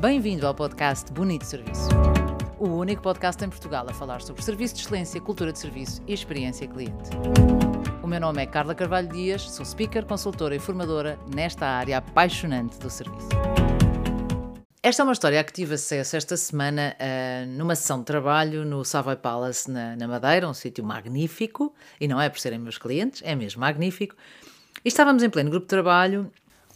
Bem-vindo ao podcast Bonito Serviço. O único podcast em Portugal a falar sobre serviço de excelência, cultura de serviço e experiência cliente. O meu nome é Carla Carvalho Dias, sou speaker, consultora e formadora nesta área apaixonante do serviço. Esta é uma história que tive acesso esta semana uh, numa sessão de trabalho no Savoy Palace na, na Madeira, um sítio magnífico, e não é por serem meus clientes, é mesmo magnífico. E estávamos em pleno grupo de trabalho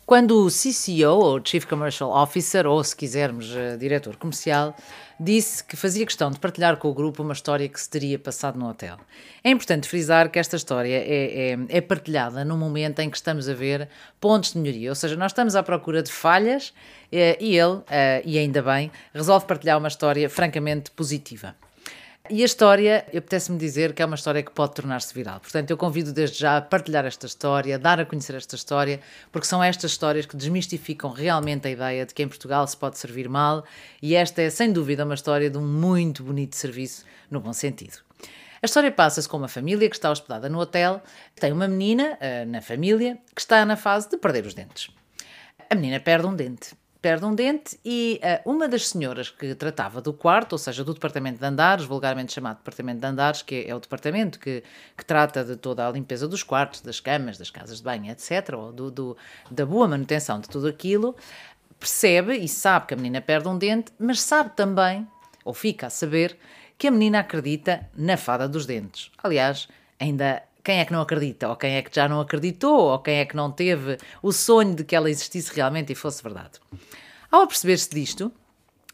quando o CCO, ou Chief Commercial Officer, ou se quisermos, uh, diretor comercial, disse que fazia questão de partilhar com o grupo uma história que se teria passado no hotel. É importante frisar que esta história é, é, é partilhada num momento em que estamos a ver pontos de melhoria, ou seja, nós estamos à procura de falhas eh, e ele, eh, e ainda bem, resolve partilhar uma história francamente positiva. E a história, apetece-me dizer que é uma história que pode tornar-se viral. Portanto, eu convido desde já a partilhar esta história, a dar a conhecer esta história, porque são estas histórias que desmistificam realmente a ideia de que em Portugal se pode servir mal, e esta é, sem dúvida, uma história de um muito bonito serviço, no bom sentido. A história passa-se com uma família que está hospedada no hotel, tem uma menina uh, na família que está na fase de perder os dentes. A menina perde um dente perde um dente e uh, uma das senhoras que tratava do quarto, ou seja, do departamento de andares, vulgarmente chamado departamento de andares, que é o departamento que, que trata de toda a limpeza dos quartos, das camas, das casas de banho, etc., ou do, do, da boa manutenção de tudo aquilo, percebe e sabe que a menina perde um dente, mas sabe também, ou fica a saber, que a menina acredita na fada dos dentes. Aliás, ainda quem é que não acredita? Ou quem é que já não acreditou? Ou quem é que não teve o sonho de que ela existisse realmente e fosse verdade? Ao perceber-se disto,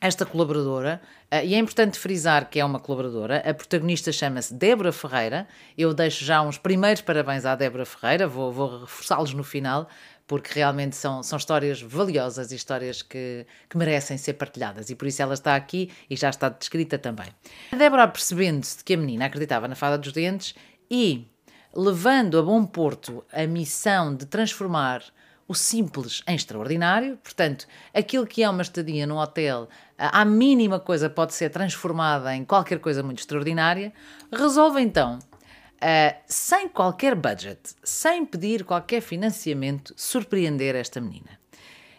esta colaboradora, uh, e é importante frisar que é uma colaboradora, a protagonista chama-se Débora Ferreira. Eu deixo já uns primeiros parabéns à Débora Ferreira, vou, vou reforçá-los no final, porque realmente são, são histórias valiosas e histórias que, que merecem ser partilhadas, e por isso ela está aqui e já está descrita também. A Débora, percebendo-se de que a menina acreditava na fada dos dentes e levando a bom porto a missão de transformar o simples em extraordinário, portanto, aquilo que é uma estadia num hotel, a mínima coisa pode ser transformada em qualquer coisa muito extraordinária, resolve então, uh, sem qualquer budget, sem pedir qualquer financiamento, surpreender esta menina.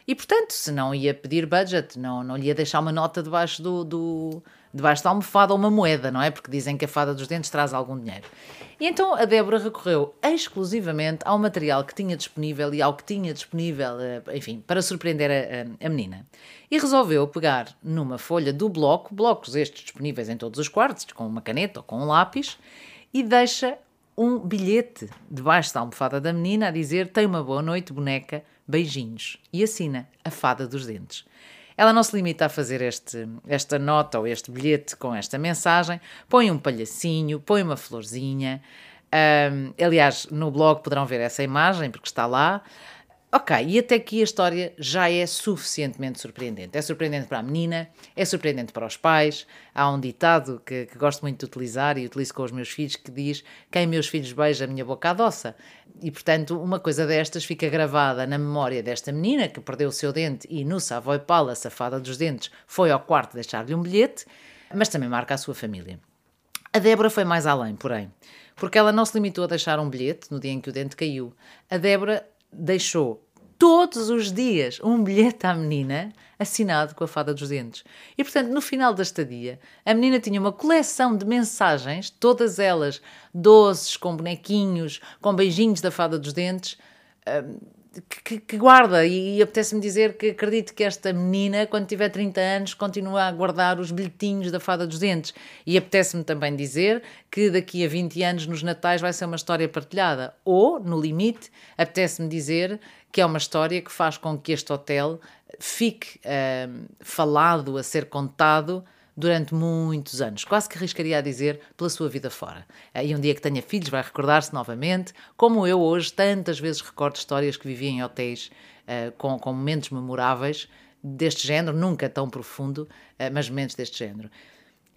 E portanto, se não ia pedir budget, não, não lhe ia deixar uma nota debaixo do, do debaixo da almofada ou uma moeda, não é? Porque dizem que a fada dos dentes traz algum dinheiro. E então a Débora recorreu exclusivamente ao material que tinha disponível e ao que tinha disponível, eh, enfim, para surpreender a, a, menina. E resolveu pegar numa folha do bloco, blocos estes disponíveis em todos os quartos, com uma caneta ou com um lápis, e deixa um bilhete debaixo da almofada da menina a dizer: Tem uma boa noite, boneca, beijinhos. E assina a fada dos dentes. Ela não se limita a fazer este, esta nota ou este bilhete com esta mensagem, põe um palhacinho, põe uma florzinha. Um, aliás, no blog poderão ver essa imagem, porque está lá. Ok, e até aqui a história já é suficientemente surpreendente. É surpreendente para a menina, é surpreendente para os pais. Há um ditado que, que gosto muito de utilizar e utilizo com os meus filhos que diz: Quem meus filhos beija, a minha boca adoça. E portanto, uma coisa destas fica gravada na memória desta menina que perdeu o seu dente e no Savoy Palace, a fada dos dentes, foi ao quarto deixar-lhe um bilhete, mas também marca a sua família. A Débora foi mais além, porém, porque ela não se limitou a deixar um bilhete no dia em que o dente caiu. A Débora deixou todos os dias um bilhete à menina assinado com a fada dos dentes. E portanto, no final da estadia, a menina tinha uma coleção de mensagens, todas elas doces, com bonequinhos, com beijinhos da fada dos dentes. Hum, que, que, guarda e, e apetece-me dizer que acredito que esta menina, quando tiver 30 anos, continua a guardar os bilhetinhos da fada dos dentes. E apetece-me também dizer que daqui a 20 anos, nos Natais, vai ser uma história partilhada. Ou, no limite, apetece-me dizer que é uma história que faz com que este hotel fique uh, falado, a ser contado durante muitos anos, quase que arriscaria a dizer pela sua vida fora. E um dia que tenha filhos vai recordar-se novamente, como eu hoje tantas vezes recordo histórias que vivi em hotéis uh, com, com momentos memoráveis deste género, nunca tão profundo, uh, mas momentos deste género.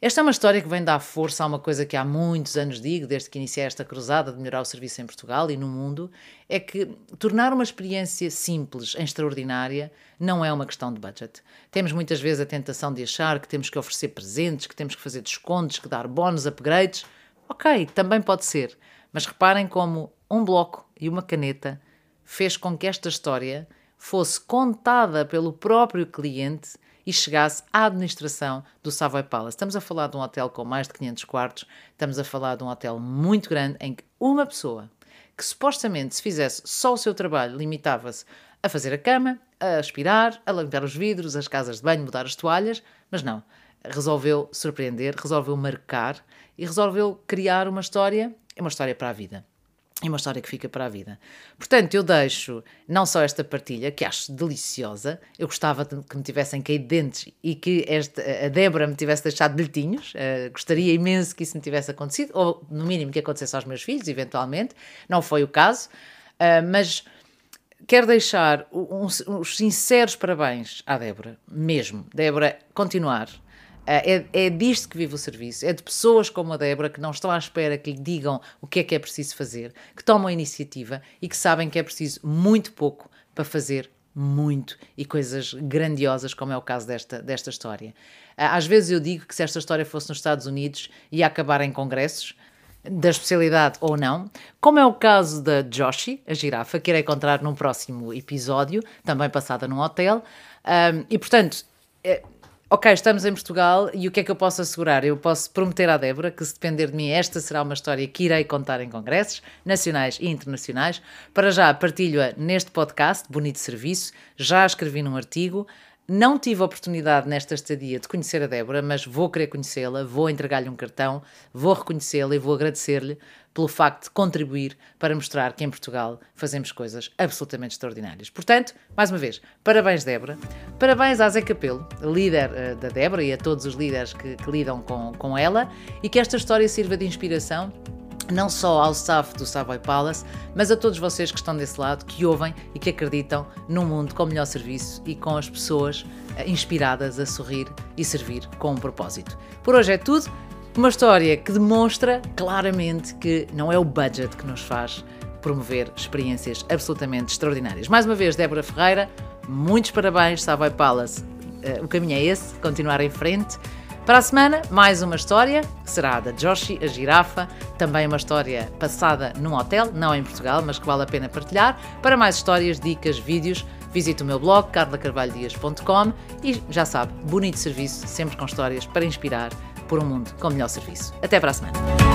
Esta é uma história que vem dar força a uma coisa que há muitos anos digo, desde que iniciei esta cruzada de melhorar o serviço em Portugal e no mundo, é que tornar uma experiência simples em extraordinária não é uma questão de budget. Temos muitas vezes a tentação de achar que temos que oferecer presentes, que temos que fazer descontos, que dar bónus, upgrades. Ok, também pode ser, mas reparem como um bloco e uma caneta fez com que esta história fosse contada pelo próprio cliente e chegasse à administração do Savoy Palace. Estamos a falar de um hotel com mais de 500 quartos, estamos a falar de um hotel muito grande em que uma pessoa que supostamente se fizesse só o seu trabalho limitava-se a fazer a cama, a aspirar, a limpar os vidros, as casas de banho, mudar as toalhas, mas não. Resolveu surpreender, resolveu marcar e resolveu criar uma história, uma história para a vida e uma história que fica para a vida. Portanto, eu deixo não só esta partilha, que acho deliciosa, eu gostava que me tivessem caído dentes e que esta, a Débora me tivesse deixado bilhetinhos, uh, gostaria imenso que isso me tivesse acontecido, ou no mínimo que acontecesse aos meus filhos, eventualmente, não foi o caso, uh, mas quero deixar uns, uns sinceros parabéns à Débora, mesmo. Débora, continuar é, é disto que vive o serviço, é de pessoas como a Débora que não estão à espera que lhe digam o que é que é preciso fazer, que tomam iniciativa e que sabem que é preciso muito pouco para fazer muito e coisas grandiosas, como é o caso desta, desta história. Ah, às vezes eu digo que se esta história fosse nos Estados Unidos ia acabar em congressos, da especialidade ou não, como é o caso da Joshi, a girafa, que irei encontrar num próximo episódio, também passada num hotel. Um, ah, e portanto, é, ok, estamos em Portugal e o que é que eu posso assegurar? Eu posso prometer à Débora que, se depender de mim, esta será uma história que irei contar em congressos nacionais e internacionais. Para já, partilho-a neste podcast, Bonito Serviço, já escrevi num artigo. Não tive a oportunidade nesta estadia de conhecer a Débora, mas vou querer conhecê-la, vou entregar-lhe um cartão, vou reconhecê-la e vou agradecer-lhe pelo facto de contribuir para mostrar que em Portugal fazemos coisas absolutamente extraordinárias. Portanto, mais uma vez, parabéns, Débora. Parabéns à Zé Capelo, líder uh, da Débora, e a todos os líderes que, que lidam com, com ela, e que esta história sirva de inspiração não só ao staff do Savoy Palace, mas a todos vocês que estão desse lado, que ouvem e que acreditam num mundo com melhor serviço e com as pessoas eh, inspiradas a sorrir e servir com um propósito. Por hoje é tudo. Uma história que demonstra claramente que não é o budget que nos faz promover experiências absolutamente extraordinárias. Mais uma vez, Débora Ferreira, muitos parabéns, Savoy Palace. Uh, o caminho é esse, continuar em frente. Para a semana, mais uma história, que será da Joshi, a girafa, também uma história passada num hotel, não em Portugal, mas que vale a pena partilhar. Para mais histórias, dicas, vídeos, visite o meu blog carlacarvalhodias.com e já sabe, bonito serviço, sempre com histórias para inspirar por um mundo com melhor serviço. Até para a semana.